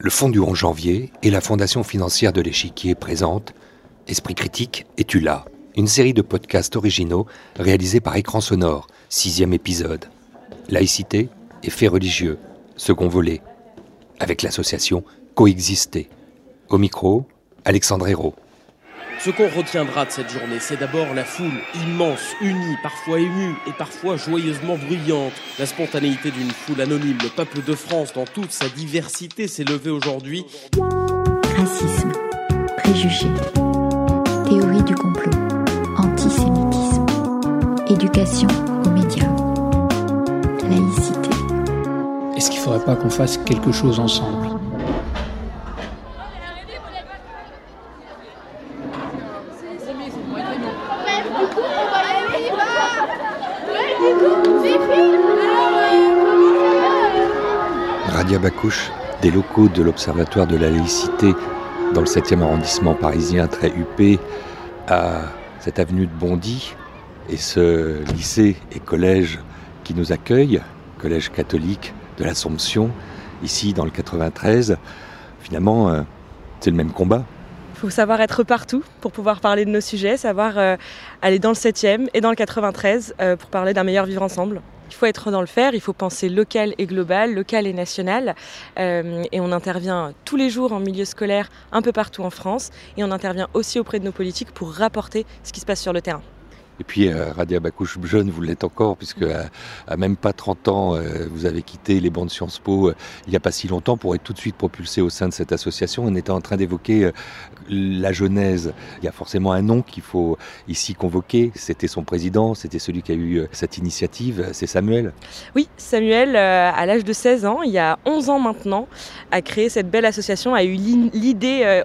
Le Fonds du 11 janvier et la Fondation financière de l'échiquier présentent Esprit critique et tu l'as, une série de podcasts originaux réalisés par Écran Sonore, sixième épisode. Laïcité et faits religieux, second volet, avec l'association Coexister. Au micro, Alexandre Hérault. Ce qu'on retiendra de cette journée, c'est d'abord la foule immense, unie, parfois émue et parfois joyeusement bruyante. La spontanéité d'une foule anonyme, le peuple de France dans toute sa diversité s'est levé aujourd'hui. Racisme, préjugés, théorie du complot, antisémitisme, éducation aux médias, laïcité. Est-ce qu'il ne faudrait pas qu'on fasse quelque chose ensemble? Des locaux de l'Observatoire de la laïcité dans le 7e arrondissement parisien très huppé à cette avenue de Bondy et ce lycée et collège qui nous accueille, collège catholique de l'Assomption, ici dans le 93. Finalement, euh, c'est le même combat. Il faut savoir être partout pour pouvoir parler de nos sujets, savoir euh, aller dans le 7e et dans le 93 euh, pour parler d'un meilleur vivre ensemble. Il faut être dans le faire, il faut penser local et global, local et national. Euh, et on intervient tous les jours en milieu scolaire, un peu partout en France. Et on intervient aussi auprès de nos politiques pour rapporter ce qui se passe sur le terrain. Et puis euh, Radia Bakouche jeune, vous l'êtes encore, puisque à, à, même pas 30 ans, euh, vous avez quitté les bancs de Sciences Po euh, il n'y a pas si longtemps pour être tout de suite propulsé au sein de cette association. On était en train d'évoquer la genèse. Il y a forcément un nom qu'il faut ici convoquer. C'était son président, c'était celui qui a eu cette initiative, c'est Samuel. Oui, Samuel, à l'âge de 16 ans, il y a 11 ans maintenant, a créé cette belle association, a eu l'idée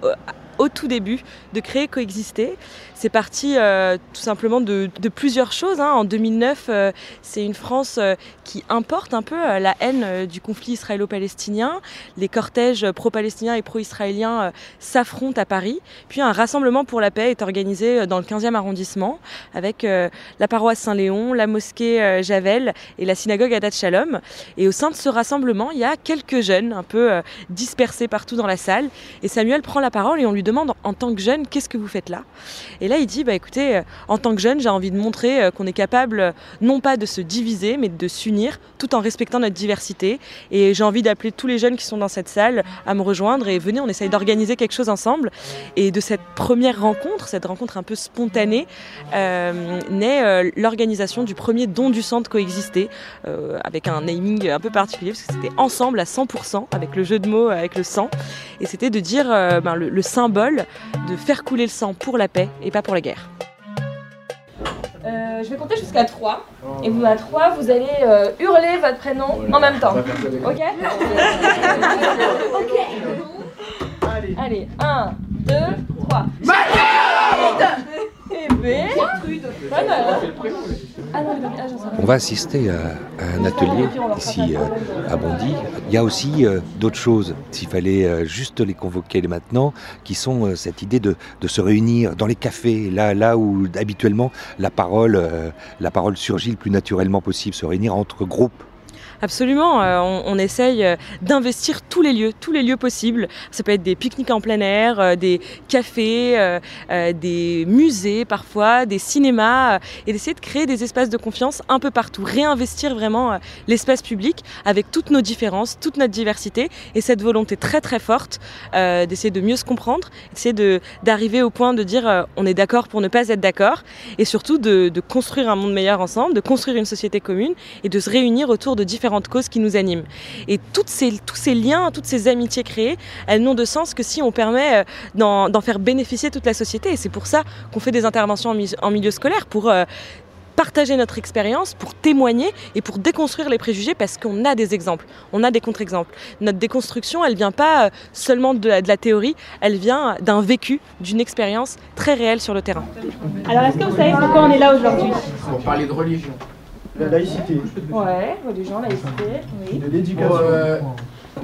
au tout début de créer Coexister. C'est parti euh, tout simplement de, plusieurs choses. Hein. En 2009, euh, c'est une France euh, qui importe un peu la haine du conflit israélo-palestinien. Les cortèges pro-palestiniens et pro-israéliens s'affrontent à Paris. Puis un rassemblement pour la paix est organisé dans le 15e arrondissement avec la paroisse Saint-Léon, la mosquée Javel et la synagogue Adat Shalom. Et au sein de ce rassemblement, il y a quelques jeunes un peu dispersés partout dans la salle. Et Samuel prend la parole et on lui demande en tant que jeune, qu'est-ce que vous faites là? Et là, il dit, bah écoutez, euh, en tant que jeune, j'ai envie de montrer euh, qu'on est capable euh, non pas de se diviser, mais de s'unir tout en respectant notre diversité. Et j'ai envie d'appeler tous les jeunes qui sont dans cette salle à me rejoindre et venez, on essaye d'organiser quelque chose ensemble. Et de cette première rencontre, cette rencontre un peu spontanée, naît l'organisation du premier don du de coexister, avec un naming un peu particulier, parce que c'était ensemble à 100%, avec le jeu de mots, avec le sang. Et c'était de dire ben, le symbole de faire couler le sang pour la paix et pas pour la guerre. Euh, je vais compter jusqu'à 3. Et vous, à 3, vous allez euh, hurler votre prénom en même temps. Ok Ok. Allez, 1, 2, 3. Et B. Pas mal, On va assister à, un atelier ici euh, à Bondy. Il y a aussi euh, d'autres choses, s'il fallait euh, juste les convoquer maintenant, qui sont cette idée de, se réunir dans les cafés, là, où habituellement la parole surgit le plus naturellement possible, se réunir entre groupes. Absolument, euh, on, essaye euh, d'investir tous les lieux, tous les lieux possibles. Ça peut être des pique-niques en plein air, euh, des cafés, des musées parfois, des cinémas, et d'essayer de créer des espaces de confiance un peu partout. Réinvestir vraiment l'espace public avec toutes nos différences, toute notre diversité, et cette volonté très très forte d'essayer de mieux se comprendre, d'essayer de, d'arriver au point de dire on est d'accord pour ne pas être d'accord, et surtout de, de construire un monde meilleur ensemble, de construire une société commune, et de se réunir autour de différents causes qui nous animent. Et toutes ces, tous ces liens, toutes ces amitiés créées, elles n'ont de sens que si on permet d'en, d'en faire bénéficier toute la société. Et c'est pour ça qu'on fait des interventions en, mi- en milieu scolaire, pour euh, partager notre expérience, pour témoigner et pour déconstruire les préjugés parce qu'on a des exemples, on a des contre-exemples. Notre déconstruction, elle vient pas euh, seulement de la, de la théorie, elle vient d'un vécu, d'une expérience très réelle sur le terrain. Alors, est-ce que vous savez pourquoi on est là aujourd'hui? Pour parler de religion. La laïcité, Ouais, religion, laïcité, oui. de l'éducation, euh,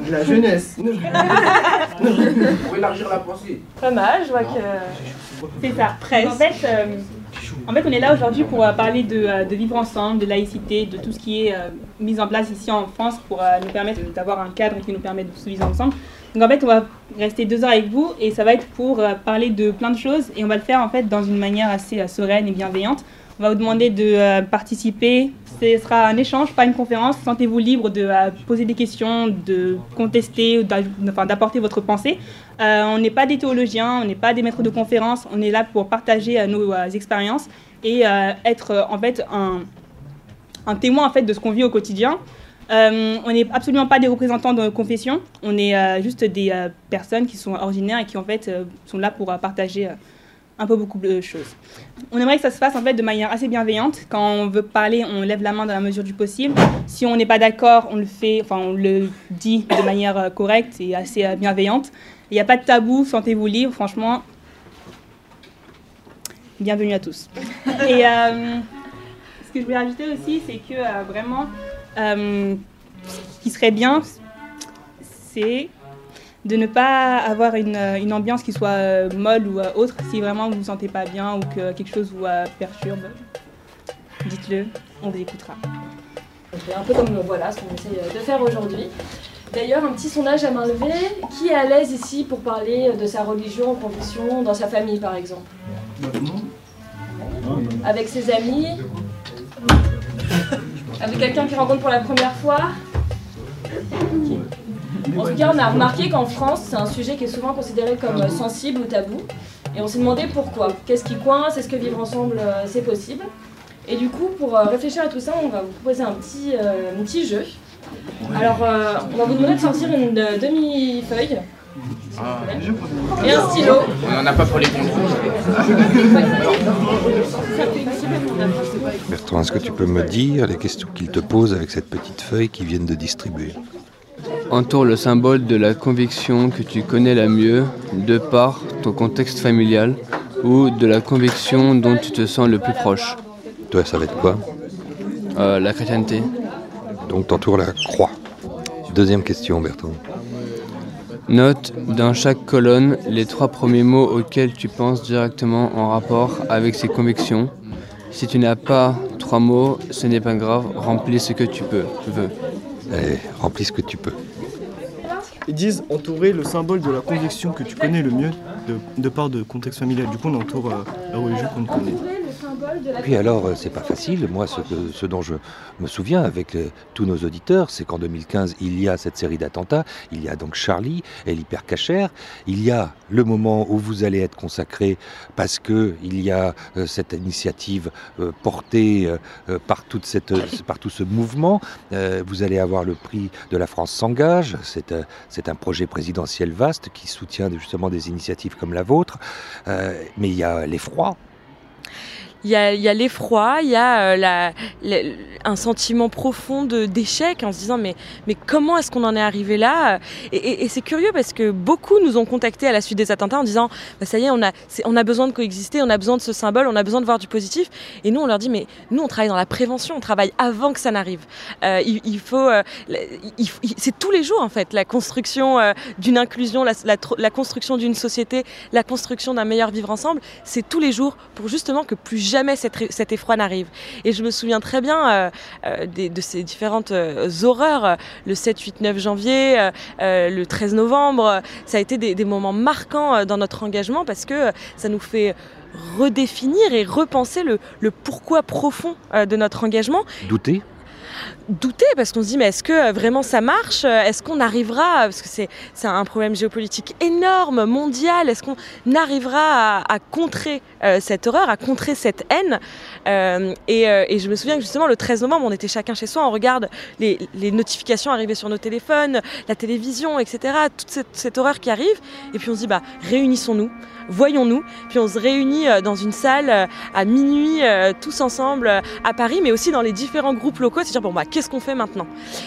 de la jeunesse. Pour élargir la pensée. Pas mal, je vois que. C'est ça, presque. En fait, euh, en fait, on est là aujourd'hui pour euh, parler de, euh, de vivre ensemble, de laïcité, de tout ce qui est euh, mis en place ici en France pour euh, nous permettre d'avoir un cadre qui nous permet de se vivre ensemble. Donc en fait, on va rester deux heures avec vous et ça va être pour euh, parler de plein de choses et on va le faire en fait dans une manière assez euh, sereine et bienveillante. On va vous demander de euh, participer. Ce sera un échange, pas une conférence. Sentez-vous libre de euh, poser des questions, de contester, d'apporter votre pensée. Euh, on n'est pas des théologiens, on n'est pas des maîtres de conférences. On est là pour partager euh, nos expériences et être en fait un, témoin en fait de ce qu'on vit au quotidien. On n'est absolument pas des représentants de confession, on est juste des personnes qui sont ordinaires et qui en fait sont là pour partager un peu beaucoup de choses. On aimerait que ça se fasse en fait de manière assez bienveillante. Quand on veut parler, on lève la main dans la mesure du possible. Si on n'est pas d'accord, on le fait, enfin on le dit de manière euh, correcte et assez euh, bienveillante. Il n'y a pas de tabou, sentez-vous libre, franchement. Bienvenue à tous. Et euh, ce que je voulais rajouter aussi, c'est que vraiment, ce qui serait bien, c'est de ne pas avoir une, euh, ambiance qui soit euh, molle ou euh, autre. Si vraiment vous ne vous sentez pas bien ou que quelque chose vous perturbe, dites-le, on vous écoutera. Un peu comme voilà, ce qu'on essaie de faire aujourd'hui. D'ailleurs, un petit sondage à main levée. Qui est à l'aise ici pour parler de sa religion, confession, dans sa famille par exemple? Avec ses amis? Avec quelqu'un qui rencontre pour la première fois? En tout cas, on a remarqué qu'en France, c'est un sujet qui est souvent considéré comme sensible ou tabou. Et on s'est demandé pourquoi. Qu'est-ce qui coince? Est-ce que vivre ensemble, euh, c'est possible? Et du coup, pour euh, réfléchir à tout ça, on va vous proposer un petit, euh, un petit jeu. Alors, euh, on va vous demander de sortir une demi-feuille et un stylo. On n'en a pas pour les contrôles. Bertrand, est-ce que tu peux me dire les questions qu'il te pose avec cette petite feuille qu'ils viennent de distribuer? Entoure le symbole de la conviction que tu connais la mieux de par ton contexte familial ou de la conviction dont tu te sens le plus proche. Toi, ça va être quoi? Euh, la chrétienté. Donc, t'entoures la croix. Deuxième question, Bertrand. Note dans chaque colonne les trois premiers mots auxquels tu penses directement en rapport avec ces convictions. Si tu n'as pas trois mots, ce n'est pas grave, remplis ce que tu peux, veux. Allez, remplis ce que tu peux. Ils disent entourer le symbole de la conviction que tu connais le mieux de, part de contexte familial. Du coup, on entoure euh, la religion qu'on connaît. Puis alors, c'est pas facile. Moi, ce, que- ce dont je me souviens avec euh, tous nos auditeurs, c'est qu'en 2015, il y a cette série d'attentats. Il y a donc Charlie et l'hypercachère. Il y a le moment où vous allez être consacré parce que il y a euh, cette initiative euh, portée euh, par, toute cette, par tout ce mouvement. Vous allez avoir le prix de la France s'engage. C'est c'est un projet présidentiel vaste qui soutient justement des initiatives comme la vôtre. Mais il y a l'effroi. Il y a, l'effroi, il y a euh, un sentiment profond d'échec en se disant mais, mais comment est-ce qu'on en est arrivé là? Et, c'est curieux parce que beaucoup nous ont contactés à la suite des attentats en disant bah, ça y est on, a, on a besoin de coexister, on a besoin de ce symbole, on a besoin de voir du positif. Et nous on leur dit mais nous on travaille dans la prévention, on travaille avant que ça n'arrive. Euh, il, faut, euh, c'est tous les jours en fait la construction d'une inclusion, la, la construction d'une société, la construction d'un meilleur vivre ensemble, c'est tous les jours pour justement que plus jamais ré- cet effroi n'arrive. Et je me souviens très bien euh, euh, des- de ces différentes euh, horreurs, le 7, 8, 9 janvier, le 13 novembre, ça a été des, des moments marquants dans notre engagement parce que ça nous fait redéfinir et repenser le, le pourquoi profond de notre engagement. Douter? Douter parce qu'on se dit mais est-ce que vraiment ça marche? Est-ce qu'on arrivera parce que c'est c'est un problème géopolitique énorme mondial Est-ce qu'on arrivera à, à contrer euh, cette horreur, à contrer cette haine Euh, et, euh, et je me souviens que justement le 13 novembre, on était chacun chez soi, on regarde les, notifications arriver sur nos téléphones, la télévision, etc. Toute cette, horreur qui arrive et puis on se dit bah réunissons-nous. Voyons-nous, puis on se réunit dans une salle à minuit, tous ensemble à Paris, mais aussi dans les différents groupes locaux, c'est dire bon bah qu'est-ce qu'on fait maintenant?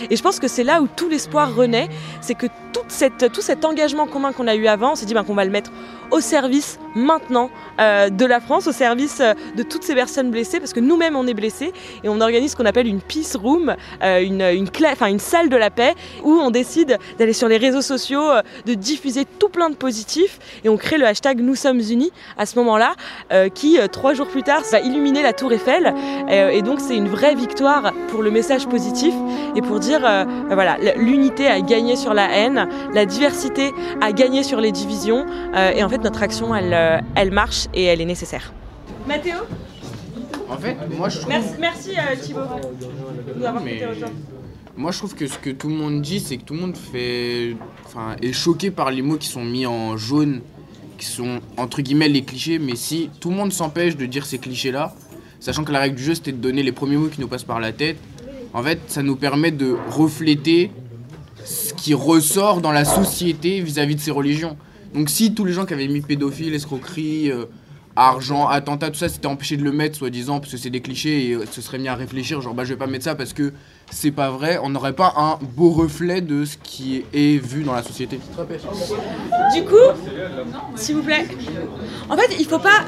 Et je pense que c'est là où tout l'espoir renaît, c'est que tout cet engagement commun qu'on a eu avant, on s'est dit bah, qu'on va le mettre au service maintenant euh, de la France, au service euh, de toutes ces personnes blessées, parce que nous-mêmes on est blessés et on organise ce qu'on appelle une peace room, euh, une, une, salle de la paix, où on décide d'aller sur les réseaux sociaux, de diffuser tout plein de positifs et on crée le hashtag Nous sommes unis à ce moment-là, qui trois jours plus tard va illuminer la tour Eiffel. Et donc c'est une vraie victoire pour le message positif et pour dire euh, voilà l'unité a gagné sur la haine, la diversité a gagné sur les divisions et en fait notre action elle, euh, elle marche et elle est nécessaire. Mathéo En fait, moi je trouve. Merci, merci Thibaut de nous avoir Mais- autant. Moi je trouve que ce que tout le monde dit, c'est que tout le monde fait. Enfin, est choqué par les mots qui sont mis en jaune, qui sont entre guillemets les clichés, mais si tout le monde s'empêche de dire ces clichés-là, sachant que la règle du jeu c'était de donner les premiers mots qui nous passent par la tête, en fait ça nous permet de refléter ce qui ressort dans la société vis-à-vis de ces religions. Donc si tous les gens qui avaient mis pédophile, escroquerie, euh, argent, attentat, tout ça, c'était empêché de le mettre, soi-disant, parce que c'est des clichés, et euh, se serait mis à réfléchir, genre bah je vais pas mettre ça parce que c'est pas vrai, on n'aurait pas un beau reflet de ce qui est vu dans la société. Du coup, s'il vous plaît, en fait, il faut pas.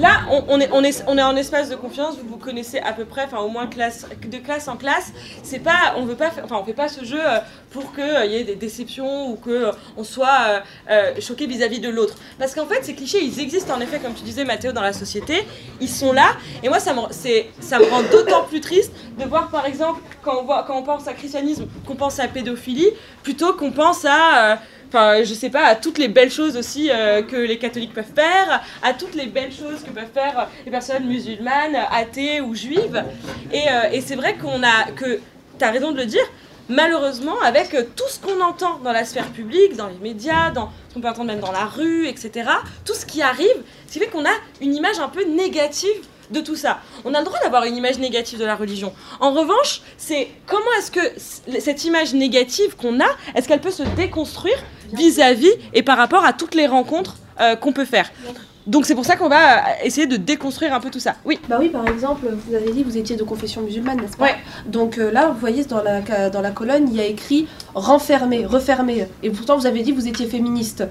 Là, on, est, on, est, on est en espace de confiance, vous vous connaissez à peu près, enfin au moins de classe en classe. C'est pas, on veut pas, enfin on fait pas ce jeu euh, pour qu'il y ait des déceptions ou que euh, on soit euh, euh, choqué vis-à-vis de l'autre. Parce qu'en fait, ces clichés, ils existent en effet, comme tu disais Mathéo, dans la société. Ils sont là, et moi, ça me, rend d'autant plus triste de voir, par exemple, quand on, voit, quand on pense à christianisme, qu'on pense à pédophilie, plutôt qu'on pense à euh, je sais pas, à toutes les belles choses aussi euh, que les catholiques peuvent faire, à toutes les belles choses que peuvent faire euh, les personnes musulmanes, athées ou juives. Et, et c'est vrai qu'on a, que, tu as raison de le dire, malheureusement, avec euh, tout ce qu'on entend dans la sphère publique, dans les médias, dans ce qu'on peut entendre même dans la rue, etc., tout ce qui arrive, ce qui fait qu'on a une image un peu négative de tout ça. On a le droit d'avoir une image négative de la religion. En revanche, c'est comment est-ce que cette image négative qu'on a, est-ce qu'elle peut se déconstruire vis-à-vis et par rapport à toutes les rencontres euh, qu'on peut faire? Donc c'est pour ça qu'on va euh, essayer de déconstruire un peu tout ça. Oui. Bah oui, par exemple, vous avez dit que vous étiez de confession musulmane, n'est-ce pas Ouais. Donc euh, là, vous voyez, dans la, ca- dans la colonne, il y a écrit renfermé, refermé. Et pourtant, vous avez dit que vous étiez féministe.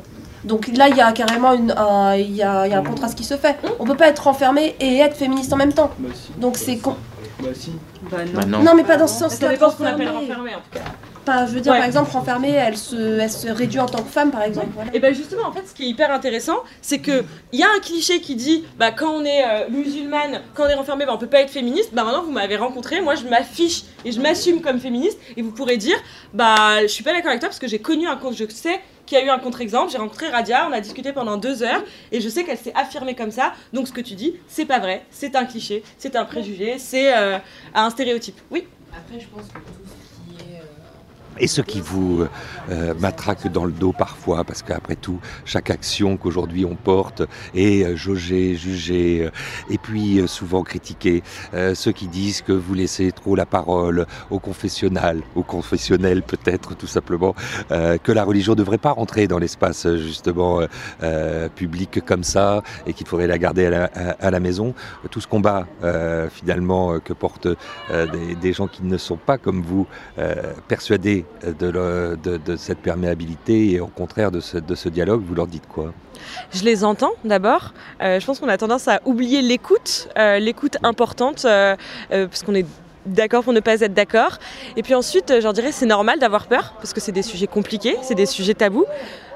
Donc là, il y a carrément une, un, il y a, il y a un contraste qui se fait. On peut pas être renfermé et être féministe en même temps. Donc c'est con. Bah si. Bah non. Non, mais pas dans ce Ça sens-là. dépend ce qu'on appelle renfermé en tout cas. Pas, je veux dire, Ouais. par exemple, renfermée, elle se, elle se réduit en tant que femme, par exemple. Voilà. Et ben justement, en fait, ce qui est hyper intéressant, c'est que il y a un cliché qui dit, bah quand on est euh, musulmane, quand on est renfermé, bah on peut pas être féministe. Bah maintenant vous m'avez rencontré, moi je m'affiche et je m'assume comme féministe. Et vous pourrez dire, bah je suis pas d'accord avec toi parce que j'ai connu un contre, je sais qu'il y a eu un contre-exemple. J'ai rencontré Radia, on a discuté pendant deux heures et je sais qu'elle s'est affirmée comme ça. Donc ce que tu dis, c'est pas vrai, c'est un cliché, c'est un préjugé, c'est euh, un stéréotype. Oui? Après, je pense que tout ce qui est. euh, Et ceux qui vous euh, matraquent dans le dos parfois, parce qu'après tout, chaque action qu'aujourd'hui on porte est euh, jaugée, jugée, euh, et puis euh, souvent critiquée. Euh, ceux qui disent que vous laissez trop la parole au confessionnal, au confessionnel peut-être tout simplement, euh, que la religion ne devrait pas rentrer dans l'espace justement public comme ça, et qu'il faudrait la garder à la, à- la maison. Tout ce combat finalement que portent des, des gens qui ne sont pas comme vous, euh, de, cette perméabilité et au contraire de ce, dialogue, vous leur dites quoi? Je les entends d'abord. Euh, je pense qu'on a tendance à oublier l'écoute, euh, l'écoute importante, euh, parce qu'on est d'accord pour ne pas être d'accord. Et puis ensuite, je leur dirais, c'est normal d'avoir peur, parce que c'est des sujets compliqués, c'est des sujets tabous.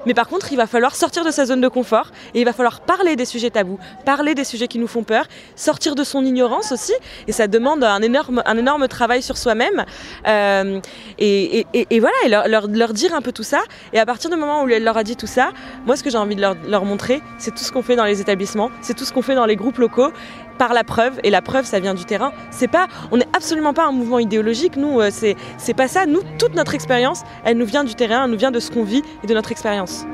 Mais par contre, il va falloir sortir de sa zone de confort et il va falloir parler des sujets tabous, parler des sujets qui nous font peur, sortir de son ignorance aussi. Et ça demande un énorme, un énorme travail sur soi-même. Euh, et, voilà, et leur, dire un peu tout ça. Et à partir du moment où elle leur a dit tout ça, moi, ce que j'ai envie de leur montrer, c'est tout ce qu'on fait dans les établissements, c'est tout ce qu'on fait dans les groupes locaux, par la preuve. Et la preuve, ça vient du terrain. C'est pas, on n'est absolument pas un mouvement idéologique. Nous, euh, c'est, c'est pas ça. Nous, toute notre expérience, elle nous vient du terrain, elle nous vient de ce qu'on vit et de notre expérience.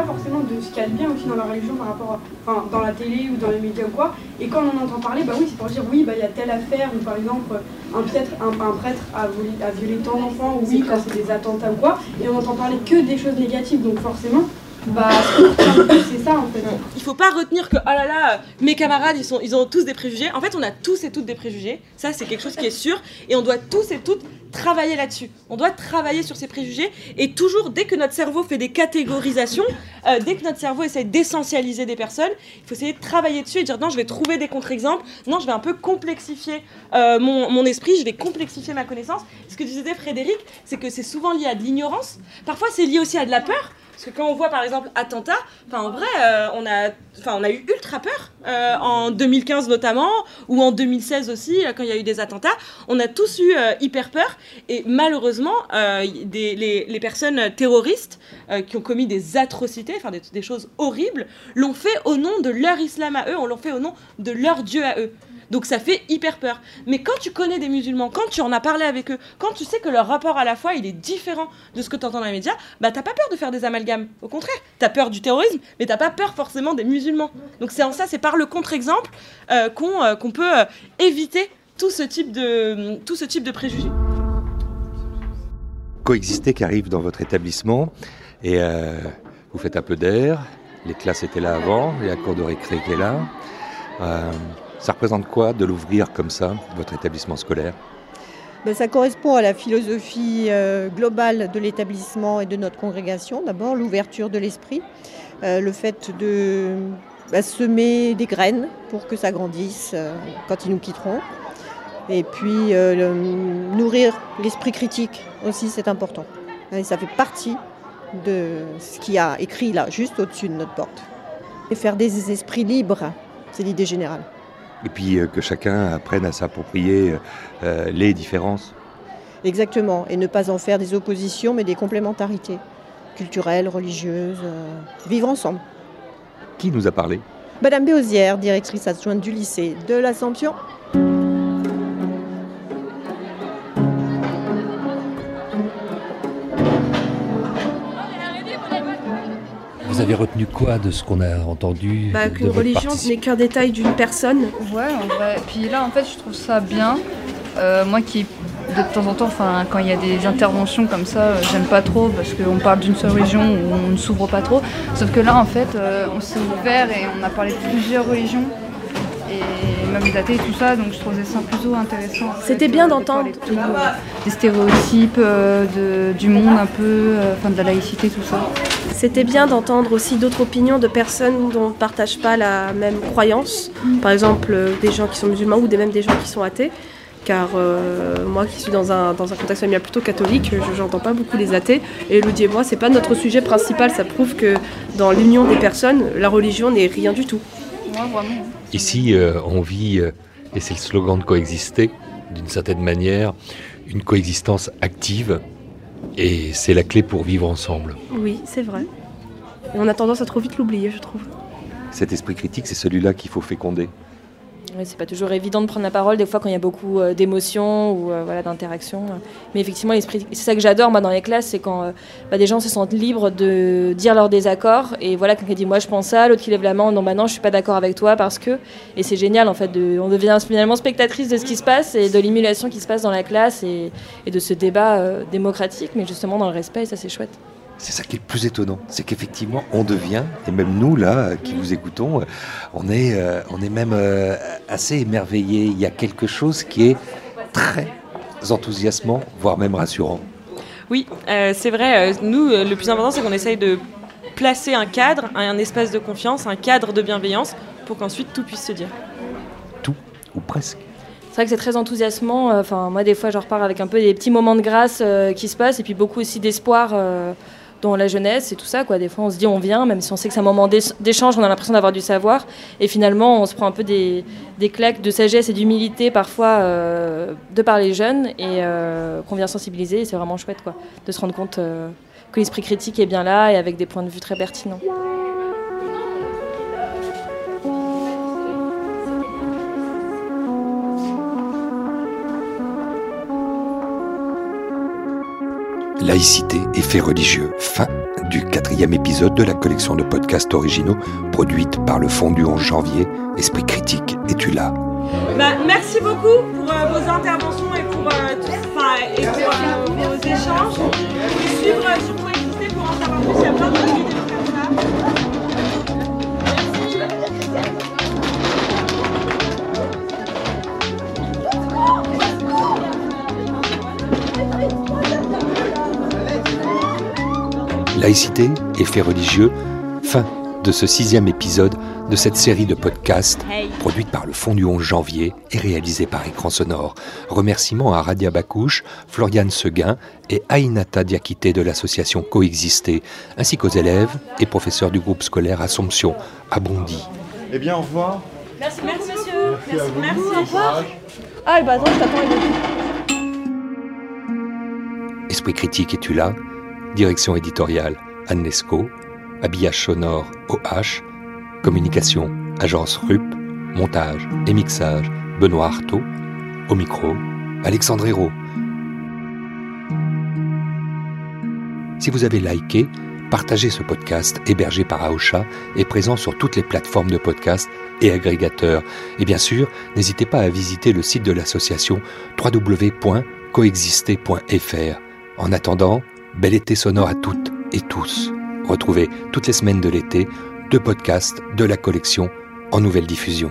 Pas forcément de ce qu'il y a de bien aussi dans la religion par rapport à, enfin, dans la télé ou dans les médias ou quoi. Et quand on en entend parler, bah oui, c'est pour dire oui, bah il y a telle affaire, ou par exemple un prêtre, un, un prêtre a, volé- a violé tant d'enfants, ou oui, quand c'est des attentats ou quoi, et on entend parler que des choses négatives, donc forcément, bah c'est ça en fait. Il faut pas retenir que oh là là, mes camarades ils sont, ils ont tous des préjugés. En fait, on a tous et toutes des préjugés. Ça, c'est quelque chose qui est sûr, et on doit tous et toutes travailler là-dessus. On doit travailler sur ces préjugés et toujours, dès que notre cerveau fait des catégorisations, euh, dès que notre cerveau essaie d'essentialiser des personnes, il faut essayer de travailler dessus et dire non, je vais trouver des contre-exemples, non, je vais un peu complexifier euh, mon, mon esprit, je vais complexifier ma connaissance. Ce que disait Frédéric, c'est que c'est souvent lié à de l'ignorance. Parfois, c'est lié aussi à de la peur. Parce que quand on voit par exemple attentat, en vrai, euh, on a, eu ultra peur euh, en 2015 notamment, ou en 2016 aussi euh, quand il y a eu des attentats. On a tous eu euh, hyper peur et malheureusement, les, personnes terroristes qui ont commis des atrocités, des, des choses horribles, l'ont fait au nom de leur islam à eux, on l'ont fait au nom de leur Dieu à eux. Donc ça fait hyper peur. Mais quand tu connais des musulmans, quand tu en as parlé avec eux, quand tu sais que leur rapport à la foi il est différent de ce que tu entends dans les médias, bah t'as pas peur de faire des amalgames. Au contraire, t'as peur du terrorisme, mais t'as pas peur forcément des musulmans. Donc c'est en ça, c'est par le contre-exemple euh, qu'on euh, qu'on peut euh, éviter tout ce type de, tout ce type de préjugés. Coexister qui arrive dans votre établissement et vous faites un peu d'air. Les classes étaient là avant, il y a la cour de récré qui est là. Ça représente quoi de l'ouvrir comme ça, votre établissement scolaire? Ben, ça correspond à la philosophie euh, globale de l'établissement et de notre congrégation. D'abord, l'ouverture de l'esprit, euh, le fait de bah, semer des graines pour que ça grandisse euh, quand ils nous quitteront. Et puis, nourrir l'esprit critique aussi, c'est important. Et ça fait partie de ce qu'il y a écrit là, juste au-dessus de notre porte. Et faire des esprits libres, c'est l'idée générale. Et puis euh, que chacun apprenne à s'approprier euh, les différences. Exactement, et ne pas en faire des oppositions, mais des complémentarités culturelles, religieuses, euh, vivre ensemble. Qui nous a parlé? Madame Béosière, directrice adjointe du lycée de l'Assomption. Vous avez retenu quoi de ce qu'on a entendu Bah, qu'une religion n'est qu'un détail d'une personne. Ouais, en vrai. Puis là, en fait, je trouve ça bien. Euh, moi qui, de temps en temps, enfin, quand il y a des interventions comme ça, euh, j'aime pas trop parce qu'on parle d'une seule religion où on ne s'ouvre pas trop. Sauf que là, en fait, euh, on s'est ouvert et on a parlé de plusieurs religions. Et même d'athées et tout ça, donc je trouvais ça plutôt intéressant. C'était bien euh, de d'entendre. euh, des stéréotypes, euh, de- du monde un peu, euh, enfin de la laïcité, tout ça. C'était bien d'entendre aussi d'autres opinions de personnes dont on ne partage pas la même croyance. Par exemple, euh, des gens qui sont musulmans ou des, même des gens qui sont athées. Car euh, moi qui suis dans un, dans un contexte familial plutôt catholique, je n'entends pas beaucoup les athées. Et Elodie et moi, c'est pas notre sujet principal. Ça prouve que dans l'union des personnes, la religion n'est rien du tout. Moi, vraiment. Ici, euh, on vit, euh, et c'est le slogan de coexister, d'une certaine manière, une coexistence active, et c'est la clé pour vivre ensemble. Oui, c'est vrai. Et on a tendance à trop vite l'oublier, je trouve. Cet esprit critique, c'est celui-là qu'il faut féconder. Ouais, c'est pas toujours évident de prendre la parole des fois quand il y a beaucoup euh, d'émotions ou euh, voilà, d'interactions. Mais effectivement, c'est ça que j'adore dans les classes, c'est quand euh, bah, des gens se sentent libres de dire leurs désaccords et voilà quelqu'un dit moi je pense ça, l'autre qui lève la main non bah non je suis pas d'accord avec toi parce que et c'est génial en fait on devient finalement spectatrice de ce qui se passe et de l'émulation qui se passe dans la classe et, et de ce débat euh, démocratique mais justement dans le respect et ça c'est chouette. C'est ça qui est le plus étonnant, c'est qu'effectivement, on devient, et même nous, là, qui vous écoutons, euh, on est, euh, on est même euh, assez émerveillés. Il y a quelque chose qui est très enthousiasmant, voire même rassurant. Oui, euh, c'est vrai. nous, le plus important, c'est qu'on essaye de placer un cadre, un, un espace de confiance, un cadre de bienveillance, pour qu'ensuite tout puisse se dire. Ou presque. C'est vrai que c'est très enthousiasmant. Enfin, moi, des fois, je repars avec un peu des petits moments de grâce euh, qui se passent et puis beaucoup aussi d'espoir euh, dans la jeunesse et tout ça. Quoi. Des fois, on se dit on vient, même si on sait que c'est un moment d'é- d'échange, on a l'impression d'avoir du savoir. Et finalement, on se prend un peu des, des claques de sagesse et d'humilité parfois euh, de par les jeunes et euh, qu'on vient sensibiliser. Et c'est vraiment chouette quoi, de se rendre compte euh, que l'esprit critique est bien là et avec des points de vue très pertinents. Laïcité et faits religieux. Fin du quatrième épisode de la collection de podcasts originaux produite par le Fonds du 11 janvier. Esprit critique, es-tu là? Bah, merci beaucoup pour euh, vos interventions et pour, euh, tout- et pour euh, vos échanges. Suivre euh, sur Coexister pour en savoir plus. Il y a plein vidéos comme ça. Laïcité et faits religieux, fin de ce sixième épisode de cette série de podcasts produite par le Fonds du 11 janvier et réalisée par Écran Sonore. Remerciements à Radia Bakouche, Floriane Seguin et Ainata Diakité de l'association Coexister, ainsi qu'aux élèves et professeurs du groupe scolaire Assomption à Bondy. Eh bien, au revoir. Merci, merci monsieur. Merci, Merci, au revoir. Ah, bah attends, je t'attends. Esprit critique, es-tu là? Direction éditoriale, Anne Lescaut. Habillage sonore, OH. Communication, agence RUP. Montage et mixage, Benoît Artaud. Au micro, Alexandre Hérault. Si vous avez liké, partagez ce podcast hébergé par Aosha et présent sur toutes les plateformes de podcast et agrégateurs. Et bien sûr, n'hésitez pas à visiter le site de l'association www.coexister.fr. En attendant, bel été sonore à toutes et tous. Retrouvez toutes les semaines de l'été deux podcasts de la collection en nouvelle diffusion.